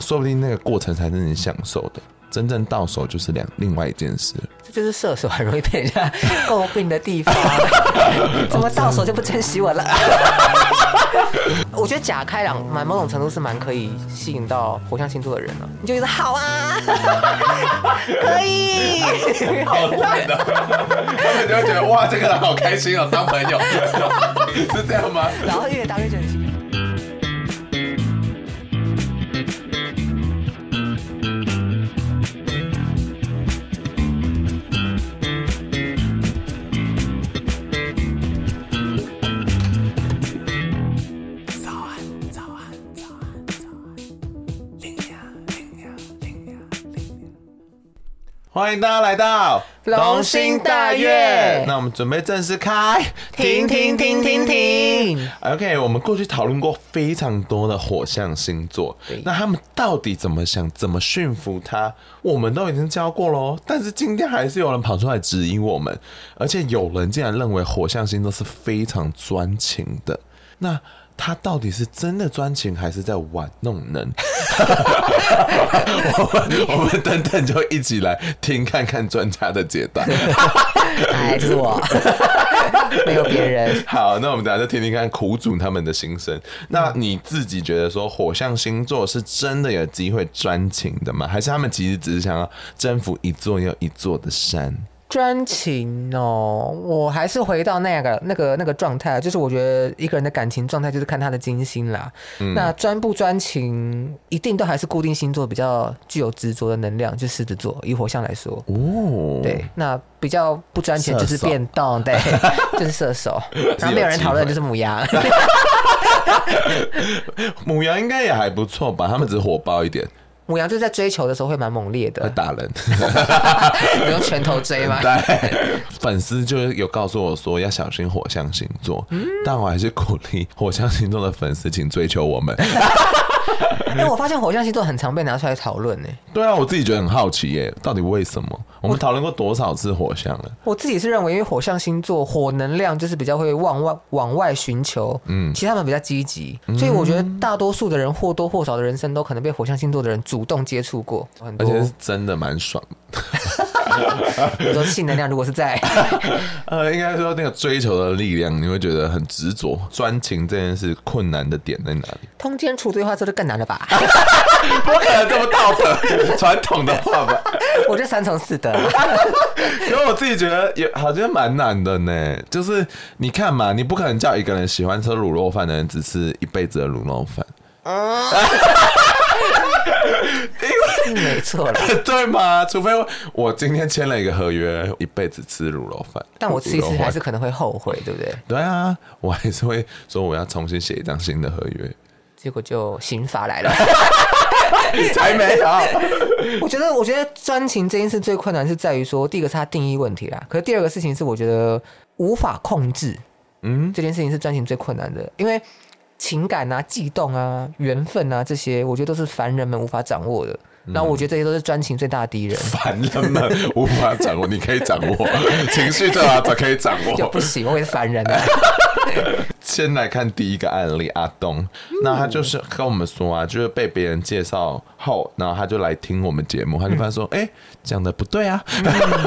说不定那个过程才是你享受的，真正到手就是两另外一件事。这就是射手很容易被人家诟病的地方，怎么到手就不珍惜我了？我觉得假开朗蛮某种程度是蛮可以吸引到火象星座的人了。你就觉得好啊，可以，好烂的，他们就会觉得哇，这个人好开心哦，当朋友 是这样吗？然后越当越觉得。欢迎大家来到龙心大悦。那我们准备正式开，停停停停停。OK，我们过去讨论过非常多的火象星座，那他们到底怎么想，怎么驯服他，我们都已经教过喽。但是今天还是有人跑出来质疑我们，而且有人竟然认为火象星座是非常专情的。那他到底是真的专情，还是在玩弄人？我们我们等等就一起来听看看专家的解答。哎，这是我，没有别人。好，那我们等下就听听看苦主他们的心声。那你自己觉得说火象星座是真的有机会专情的吗？还是他们其实只是想要征服一座又一座的山？专情哦，我还是回到那个那个那个状态，就是我觉得一个人的感情状态就是看他的金星啦。嗯、那专不专情，一定都还是固定星座比较具有执着的能量，就狮子座，以火象来说。哦，对，那比较不专情就是变动，手对，就是射手。然后没有人讨论，就是母羊。母羊应该也还不错吧？他们只是火爆一点。牡羊就是在追求的时候会蛮猛烈的，会打人，你用拳头追吗？对，粉丝就有告诉我说要小心火象星座，嗯、但我还是鼓励火象星座的粉丝请追求我们。因 为我发现火象星座很常被拿出来讨论呢。对啊，我自己觉得很好奇耶，到底为什么？我们讨论过多少次火象了？我自己是认为，因为火象星座火能量就是比较会往外往外寻求，嗯，其实他们比较积极，所以我觉得大多数的人或多或少的人生都可能被火象星座的人主动接触过，很多，而且是真的蛮爽的。比如说性能量如果是在，呃，应该说那个追求的力量，你会觉得很执着。专情这件事困难的点在哪里？通奸处对话这就更难了吧？不可能这么道德传统的话吧？我觉得三从四德。因为我自己觉得也好像蛮难的呢。就是你看嘛，你不可能叫一个人喜欢吃卤肉饭的人只吃一辈子的卤肉饭。啊没错了，对吗？除非我今天签了一个合约，一辈子吃卤肉饭，但我吃一次还是可能会后悔，对不对？对啊，我还是会说我要重新写一张新的合约，结果就刑法来了，才没有。我觉得，我觉得专情这件事最困难是在于说，第一个是它定义问题啦，可是第二个事情是我觉得无法控制，嗯，这件事情是专情最困难的，因为。情感啊、悸动啊、缘分啊，这些我觉得都是凡人们无法掌握的。那、嗯、我觉得这些都是专情最大的敌人。凡人们 无法掌握，你可以掌握 情绪，最好才可以掌握。就不行，我也是凡人啊。先来看第一个案例，阿东，嗯、那他就是跟我们说啊，就是被别人介绍后，然后他就来听我们节目，他就发现说，哎、嗯，讲、欸、的不对啊，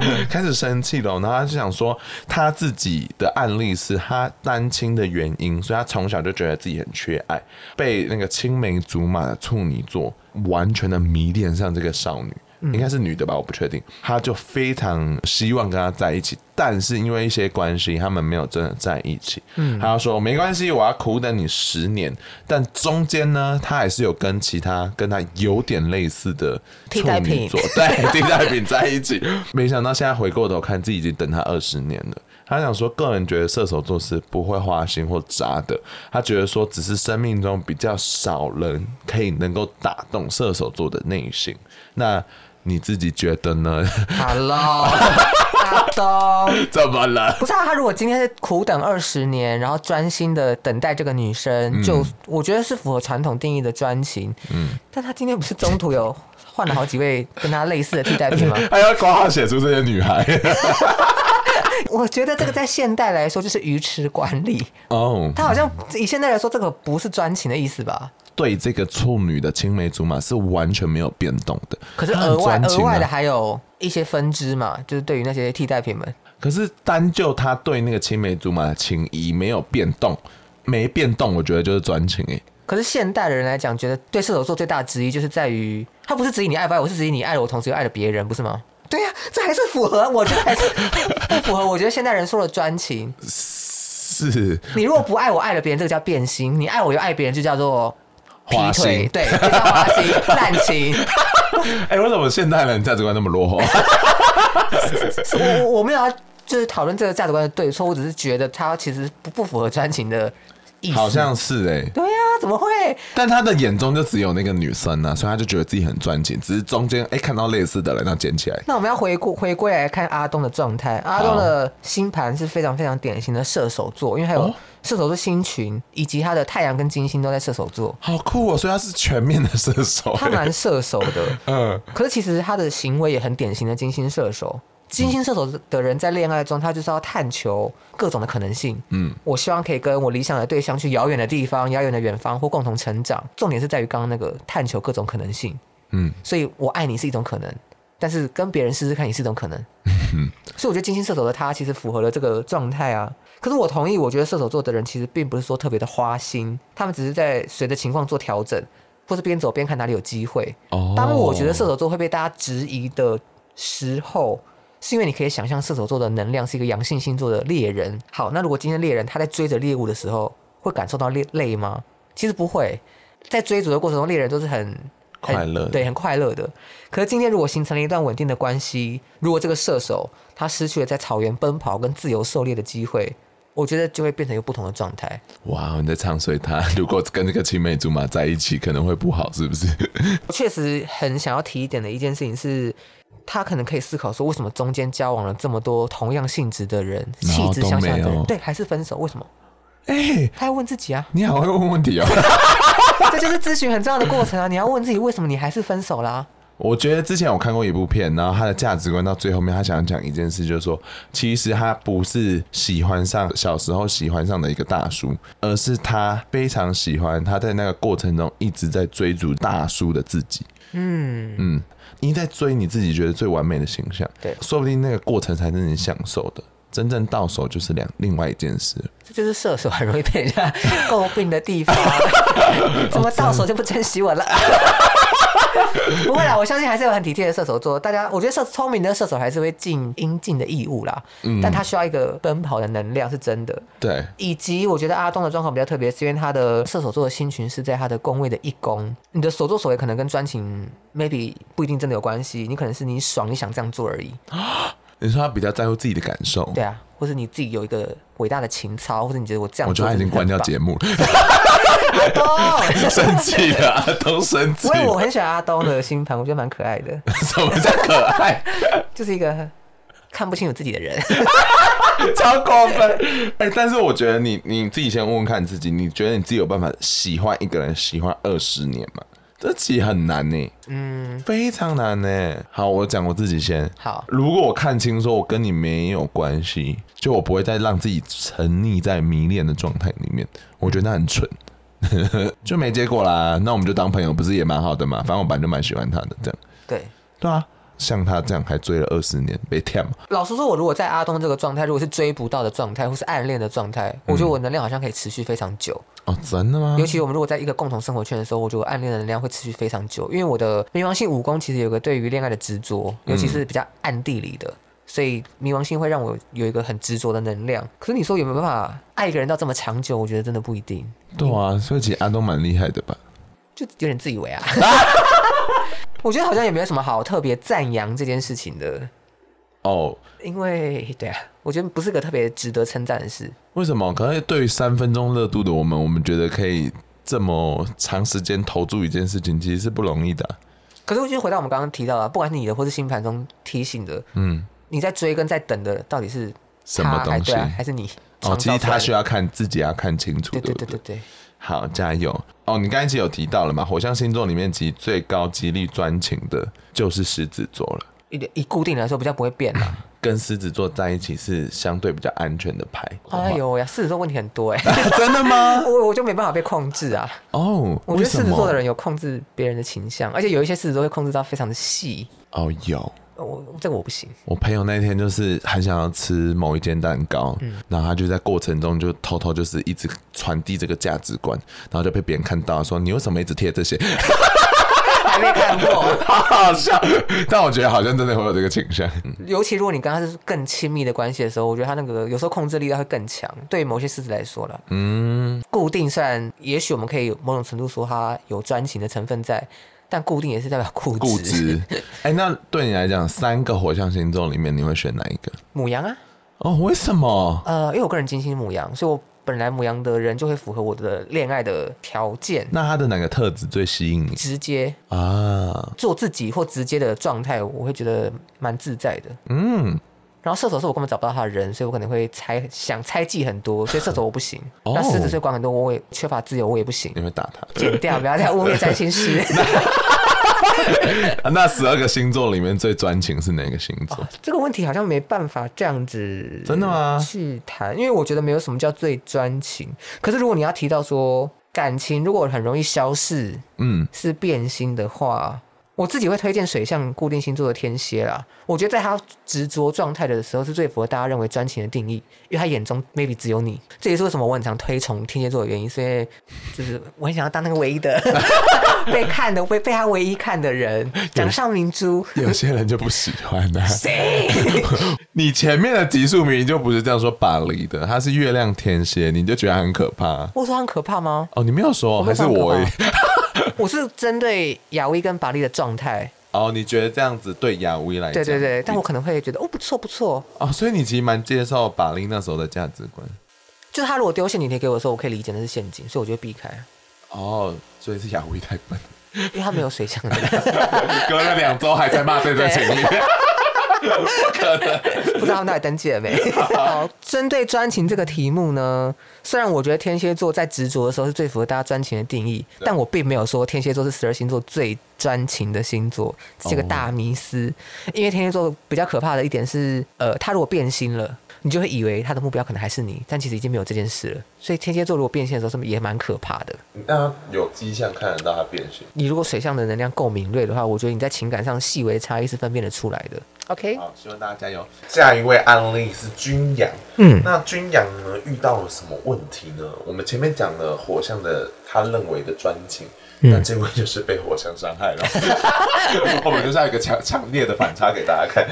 嗯、开始生气了，然后他就想说，他自己的案例是他单亲的原因，所以他从小就觉得自己很缺爱，被那个青梅竹马的处女座完全的迷恋上这个少女。应该是女的吧，我不确定。他就非常希望跟他在一起，但是因为一些关系，他们没有真的在一起。嗯，他说没关系，我要苦等你十年。但中间呢，他还是有跟其他跟他有点类似的处女座，对，替代品在一起。没想到现在回过头看，自己已经等他二十年了。他想说，个人觉得射手座是不会花心或渣的。他觉得说，只是生命中比较少人可以能够打动射手座的内心。那你自己觉得呢？Hello，阿东，怎么了？不是啊，他如果今天是苦等二十年，然后专心的等待这个女生，就、嗯、我觉得是符合传统定义的专情。嗯，但他今天不是中途有换了好几位跟他类似的替代品吗？还要括号写出这些女孩。我觉得这个在现代来说就是鱼池管理哦。他好像以现代来说，这个不是专情的意思吧？对这个处女的青梅竹马是完全没有变动的。可是额外额外的还有一些分支嘛，就是对于那些替代品们。可是单就他对那个青梅竹马的情谊没有变动，没变动，我觉得就是专情哎。可是现代的人来讲，觉得对射手座最大的质疑就是在于，他不是质疑你爱不爱我，是质疑你爱了我，同时又爱了别人，不是吗？对呀、啊，这还是符合，我觉得还是 不符合。我觉得现代人说的专情是，你如果不爱我，爱了别人，这个叫变心；你爱我又爱别人，就叫做劈腿，花心对，就叫花心滥情。哎、欸，为什么现代人价值观那么落后？我我没有要就是讨论这个价值观的对错，我只是觉得他其实不不符合专情的意思。好像是哎、欸，对呀、啊，怎么会？但他的眼中就只有那个女生呢、啊，所以他就觉得自己很专情。只是中间哎、欸、看到类似的人，那捡起来。那我们要回顾回归来看阿东的状态。阿东的星盘是非常非常典型的射手座，因为还有射手座星群，以及他的太阳跟金星都在射手座。好酷哦！所以他是全面的射手、欸，他蛮射手的。嗯，可是其实他的行为也很典型的金星射手。金星射手的人在恋爱中，他就是要探求各种的可能性。嗯，我希望可以跟我理想的对象去遥远的地方、遥远的远方，或共同成长。重点是在于刚刚那个探求各种可能性。嗯，所以我爱你是一种可能，但是跟别人试试看也是一种可能。嗯，所以我觉得金星射手的他其实符合了这个状态啊。可是我同意，我觉得射手座的人其实并不是说特别的花心，他们只是在随着情况做调整，或是边走边看哪里有机会。哦，当我觉得射手座会被大家质疑的时候。是因为你可以想象射手座的能量是一个阳性星座的猎人。好，那如果今天猎人他在追着猎物的时候，会感受到累累吗？其实不会，在追逐的过程中，猎人都是很，很快乐，对，很快乐的。可是今天如果形成了一段稳定的关系，如果这个射手他失去了在草原奔跑跟自由狩猎的机会，我觉得就会变成一个不同的状态。哇，你在唱衰他？如果跟这个青梅竹马在一起，可能会不好，是不是？我确实很想要提一点的一件事情是。他可能可以思考说，为什么中间交往了这么多同样性质的人，气质相像的人，对，还是分手？为什么？哎、欸，他要问自己啊！你好会问问题哦，这就是咨询很重要的过程啊！你要问自己，为什么你还是分手啦、啊？我觉得之前我看过一部片，然后他的价值观到最后面，他想讲一件事，就是说，其实他不是喜欢上小时候喜欢上的一个大叔，而是他非常喜欢他在那个过程中一直在追逐大叔的自己。嗯嗯。你在追你自己觉得最完美的形象，对，说不定那个过程才是你享受的，真正到手就是两另外一件事。这就是射手很容易被人家 诟病的地方，怎么到手就不珍惜我了？不会啦，我相信还是有很体贴的射手座。大家，我觉得射聪明的射手还是会尽应尽的义务啦。嗯，但他需要一个奔跑的能量是真的。对，以及我觉得阿东的状况比较特别，是因为他的射手座的星群是在他的宫位的一宫。你的所作所为可能跟专情 maybe 不一定真的有关系，你可能是你爽，你想这样做而已。你说他比较在乎自己的感受，对啊，或是你自己有一个伟大的情操，或者你觉得我这样做，我觉得他已经关掉节目了。阿东生气了，阿东生气。因为我很喜欢阿东的星盘，我觉得蛮可爱的。什么叫可爱？就是一个看不清楚自己的人，超过分。哎、欸，但是我觉得你你自己先问问看你自己，你觉得你自己有办法喜欢一个人喜欢二十年吗？这其实很难呢，嗯，非常难呢。好，我讲我自己先。好，如果我看清说我跟你没有关系，就我不会再让自己沉溺在迷恋的状态里面，我觉得那很蠢，就没结果啦。那我们就当朋友，不是也蛮好的嘛？反正我本来就蛮喜欢他的，这样。对，对啊。像他这样还追了二十年，被骗吗？老实说，我如果在阿东这个状态，如果是追不到的状态，或是暗恋的状态，我觉得我能量好像可以持续非常久。哦，真的吗？尤其我们如果在一个共同生活圈的时候，我觉得暗恋的能量会持续非常久，因为我的冥王星武功其实有个对于恋爱的执着，尤其是比较暗地里的，嗯、所以冥王星会让我有一个很执着的能量。可是你说有没有办法爱一个人到这么长久？我觉得真的不一定。对啊，所以其实阿东蛮厉害的吧？就有点自以为啊。我觉得好像也没有什么好特别赞扬这件事情的。哦，因为对啊，我觉得不是个特别值得称赞的事。为什么？可能对于三分钟热度的我们，我们觉得可以这么长时间投注一件事情，其实是不容易的啊。可是我觉得回到我们刚刚提到的，不管是你的或是星盘中提醒的，嗯，你在追跟在等的到底是什么东西？还，是你？哦，其实他需要看自己要看清楚，对对对对对对。好，加油！哦，你刚才其实有提到了嘛？火象星座里面其实最高几率专情的就是狮子座了。以以固定来说，比较不会变啦。跟狮子座在一起是相对比较安全的牌。哎呦呀，狮子座问题很多哎。真的吗？我我就没办法被控制啊。哦，我觉得狮子座的人有控制别人的倾向，而且有一些狮子座会控制到非常的细。哦，有。我这个我不行。我朋友那天就是很想要吃某一间蛋糕，嗯，然后他就在过程中就偷偷就是一直传递这个价值观，然后就被别人看到说，你为什么一直贴这些？还没看过，好好笑。但我觉得好像真的会有这个倾向。尤其如果你跟他是更亲密的关系的时候，我觉得他那个有时候控制力会更强。对某些狮子来说了，嗯，固定虽然也许我们可以某种程度说他有专情的成分在。但固定也是代表固执。固执。哎，那对你来讲，三个火象星座里面，你会选哪一个？母羊啊。哦，为什么？呃，因为我个人金星母羊，所以我本来母羊的人就会符合我的恋爱的条件。那他的哪个特质最吸引你？直接啊，做自己或直接的状态，我会觉得蛮自在的。嗯。然后射手是我根本找不到他的人，所以我可能会猜想猜忌很多，所以射手我不行。哦、那狮子所以管很多，我也缺乏自由，我也不行。你会打他？剪掉，不要再污蔑占星师。那十二个星座里面最专情是哪个星座？哦？这个问题好像没办法这样子真的吗？去谈，因为我觉得没有什么叫最专情。可是如果你要提到说感情如果很容易消逝，嗯，是变心的话。我自己会推荐水象固定星座的天蝎啦，我觉得在他执着状态的时候是最符合大家认为专情的定义，因为他眼中 maybe 只有你，这也是为什么我很常推崇天蝎座的原因，所以就是我很想要当那个唯一的 被看的、被被他唯一看的人，掌上明珠。有些人就不喜欢的，谁？你前面的集数明明就不是这样说巴黎的，他是月亮天蝎，你就觉得很可怕？我说很可怕吗？哦，你没有说，还是我？我是针对亚威跟法力的状态哦，你觉得这样子对亚威来讲？对对对，但我可能会觉得哦，不错不错哦，所以你其实蛮接受法力那时候的价值观，就是他如果丢陷阱贴给我的时候，我可以理解那是陷阱，所以我就会避开。哦，所以是亚威太笨，因为他没有水枪的，隔了两周还在骂这段情侣。不可能，不知道他们到底登记了没？好，针对专情这个题目呢，虽然我觉得天蝎座在执着的时候是最符合大家专情的定义，但我并没有说天蝎座是十二星座最专情的星座，这个大迷思。因为天蝎座比较可怕的一点是，呃，他如果变心了。你就会以为他的目标可能还是你，但其实已经没有这件事了。所以天蝎座如果变现的时候，是也蛮可怕的？你当然有迹象看得到他变现。你如果水象的能量够敏锐的话，我觉得你在情感上细微的差异是分辨得出来的。OK，好，希望大家加油。下一位案例是军养，嗯，那军养呢遇到了什么问题呢？我们前面讲了火象的他认为的专情。那这位就是被火象伤害了，我们就是要一个强强烈的反差给大家看。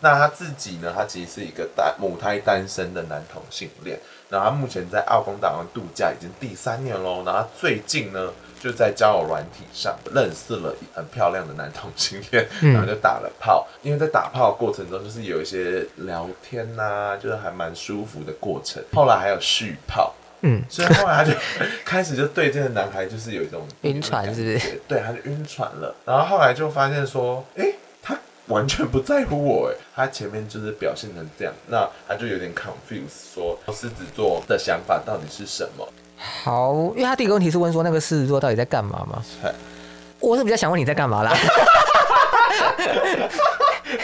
那他自己呢？他其实是一个单母胎单身的男同性恋。那他目前在澳公岛度假已经第三年喽。然后他最近呢，就在交友软体上认识了很漂亮的男同性恋，然后就打了炮。因为在打炮的过程中，就是有一些聊天呐、啊，就是还蛮舒服的过程。后来还有续炮。嗯，所以后来他就开始就对这个男孩就是有一种晕船，是不是？对，他就晕船了。然后后来就发现说，哎、欸，他完全不在乎我，哎，他前面就是表现成这样，那他就有点 confused，说狮子座的想法到底是什么？好，因为他第一个问题是问说那个狮子座到底在干嘛嘛？我是比较想问你在干嘛啦。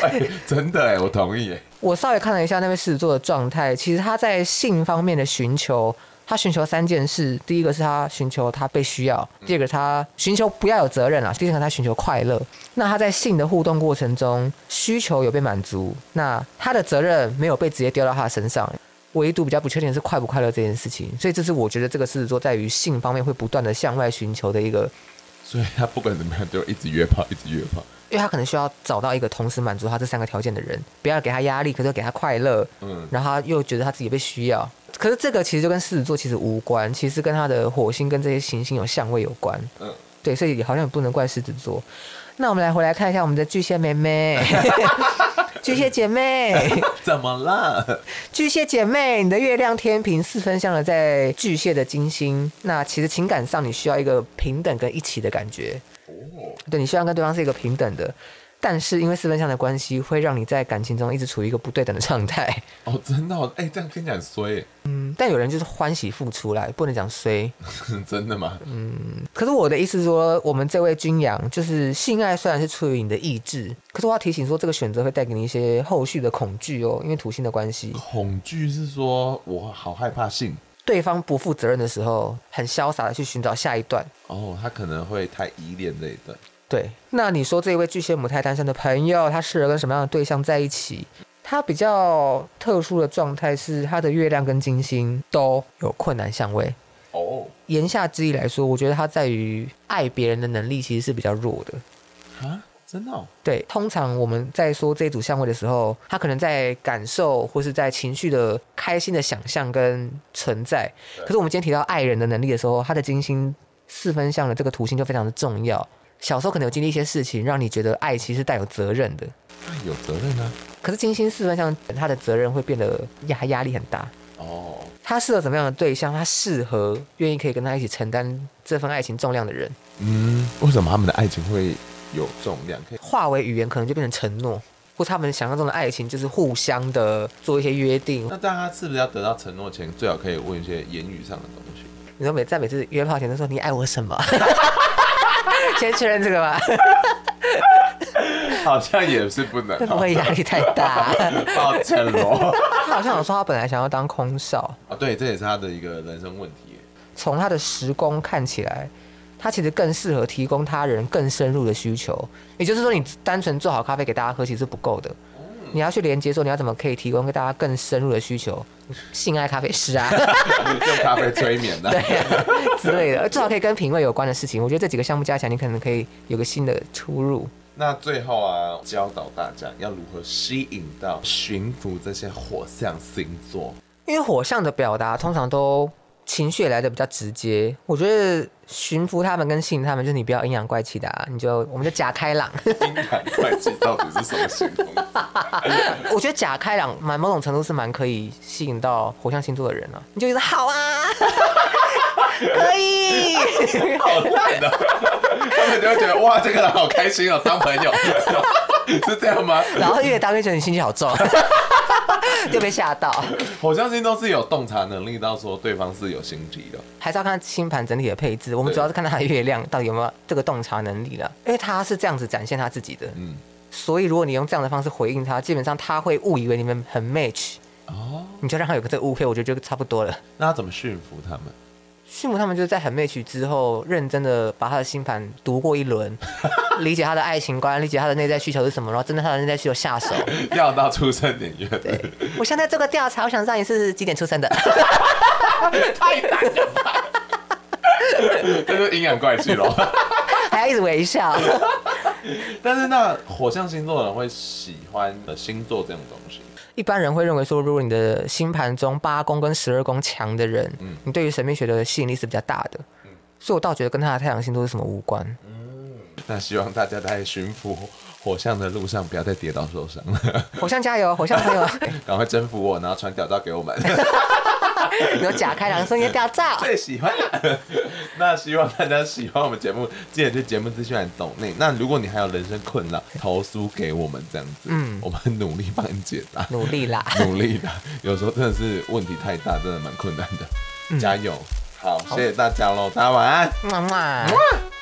欸、真的哎，我同意哎。我稍微看了一下那位狮子座的状态，其实他在性方面的寻求。他寻求三件事：第一个是他寻求他被需要；第二个他寻求不要有责任啊；第三个他寻求快乐。那他在性的互动过程中，需求有被满足，那他的责任没有被直接丢到他身上。唯独比较不确定的是快不快乐这件事情。所以这是我觉得这个狮子座在于性方面会不断的向外寻求的一个。所以他不管怎么样都一直约炮，一直约炮。因为他可能需要找到一个同时满足他这三个条件的人，不要给他压力，可是给他快乐。嗯，然后他又觉得他自己被需要。可是这个其实就跟狮子座其实无关，其实跟他的火星跟这些行星有相位有关。嗯，对，所以好像也不能怪狮子座。那我们来回来看一下我们的巨蟹妹妹。巨蟹姐妹，怎么了？巨蟹姐妹，你的月亮天平四分相的在巨蟹的金星，那其实情感上你需要一个平等跟一起的感觉。哦，对，你希望跟对方是一个平等的。但是因为四分相的关系，会让你在感情中一直处于一个不对等的状态。哦，真的、哦？哎、欸，这样听起来很衰。嗯，但有人就是欢喜付出来，不能讲衰。真的吗？嗯。可是我的意思是说，我们这位君阳，就是性爱虽然是出于你的意志，可是我要提醒说，这个选择会带给你一些后续的恐惧哦，因为土星的关系。恐惧是说我好害怕性，对方不负责任的时候，很潇洒的去寻找下一段。哦，他可能会太依恋这一段。对，那你说这一位巨蟹母胎单身的朋友，他适合跟什么样的对象在一起？他比较特殊的状态是，他的月亮跟金星都有困难相位。哦，言下之意来说，我觉得他在于爱别人的能力其实是比较弱的。啊，真的哦？对，通常我们在说这一组相位的时候，他可能在感受或是在情绪的开心的想象跟存在。可是我们今天提到爱人的能力的时候，他的金星四分相的这个图形就非常的重要。小时候可能有经历一些事情，让你觉得爱其实带有责任的。有责任啊？可是金星四分相，他的责任会变得压压力很大。哦。他适合什么样的对象？他适合愿意可以跟他一起承担这份爱情重量的人。嗯。为什么他们的爱情会有重量？可以化为语言，可能就变成承诺，或他们想象中的爱情就是互相的做一些约定。那大家是不是要得到承诺前，最好可以问一些言语上的东西？你说每在每次约炮前都说你爱我什么？先确认这个吧，好像也是不能，会不会压力太大？抱歉咯。他好像有说他本来想要当空少啊，对，这也是他的一个人生问题。从他的时工看起来，他其实更适合提供他人更深入的需求。也就是说，你单纯做好咖啡给大家喝，其实是不够的。你要去连接说，你要怎么可以提供给大家更深入的需求？性爱咖啡师啊，用咖啡催眠的，对啊，之类的，至少可以跟品味有关的事情。我觉得这几个项目加起来，你可能可以有个新的出入。那最后啊，教导大家要如何吸引到、驯服这些火象星座，因为火象的表达通常都。情绪来的比较直接，我觉得驯服他们跟吸引他们，就是你不要阴阳怪气的啊，你就我们就假开朗。阴阳怪气到底是什么形容？我觉得假开朗，蛮某种程度是蛮可以吸引到火象星座的人啊。你就觉得好啊，可以，好烂的，他们就会觉得哇，这个人好开心哦，当朋友 是这样吗？然后越当越觉得你心机好重。就被吓到。我相信都是有洞察能力，到说对方是有心机的，还是要看星盘整体的配置。我们主要是看他的月亮到底有没有这个洞察能力了，因为他是这样子展现他自己的。嗯，所以如果你用这样的方式回应他，基本上他会误以为你们很 match。哦，你就让他有个这个误会，我觉得就差不多了。那他怎么驯服他们？畜牧他们就是在很 match 之后，认真的把他的星盘读过一轮，理解他的爱情观，理解他的内在需求是什么，然后针对他的内在需求下手。调到出生年月。对，我现在做个调查，我想知道你是几点出生的。太难了吧？这就阴阳怪气喽。还要一直微笑。但是那火象星座的人会喜欢的星座这种东西。一般人会认为说，如果你的星盘中八宫跟十二宫强的人，嗯，你对于神秘学的吸引力是比较大的，嗯，所以我倒觉得跟他的太阳星座是什么无关。嗯，那希望大家在驯服火象的路上不要再跌倒受伤了。火象加油，火象朋友，赶快征服我，然后传屌照给我们。有假开朗声音屌照，最喜欢。那希望大家喜欢我们节目，记得去节目资讯栏懂内。那如果你还有人生困扰，投诉给我们这样子，嗯，我们努力帮你解答。努力啦，努力啦。有时候真的是问题太大，真的蛮困难的。加油，好，谢谢大家喽，大家晚安。么么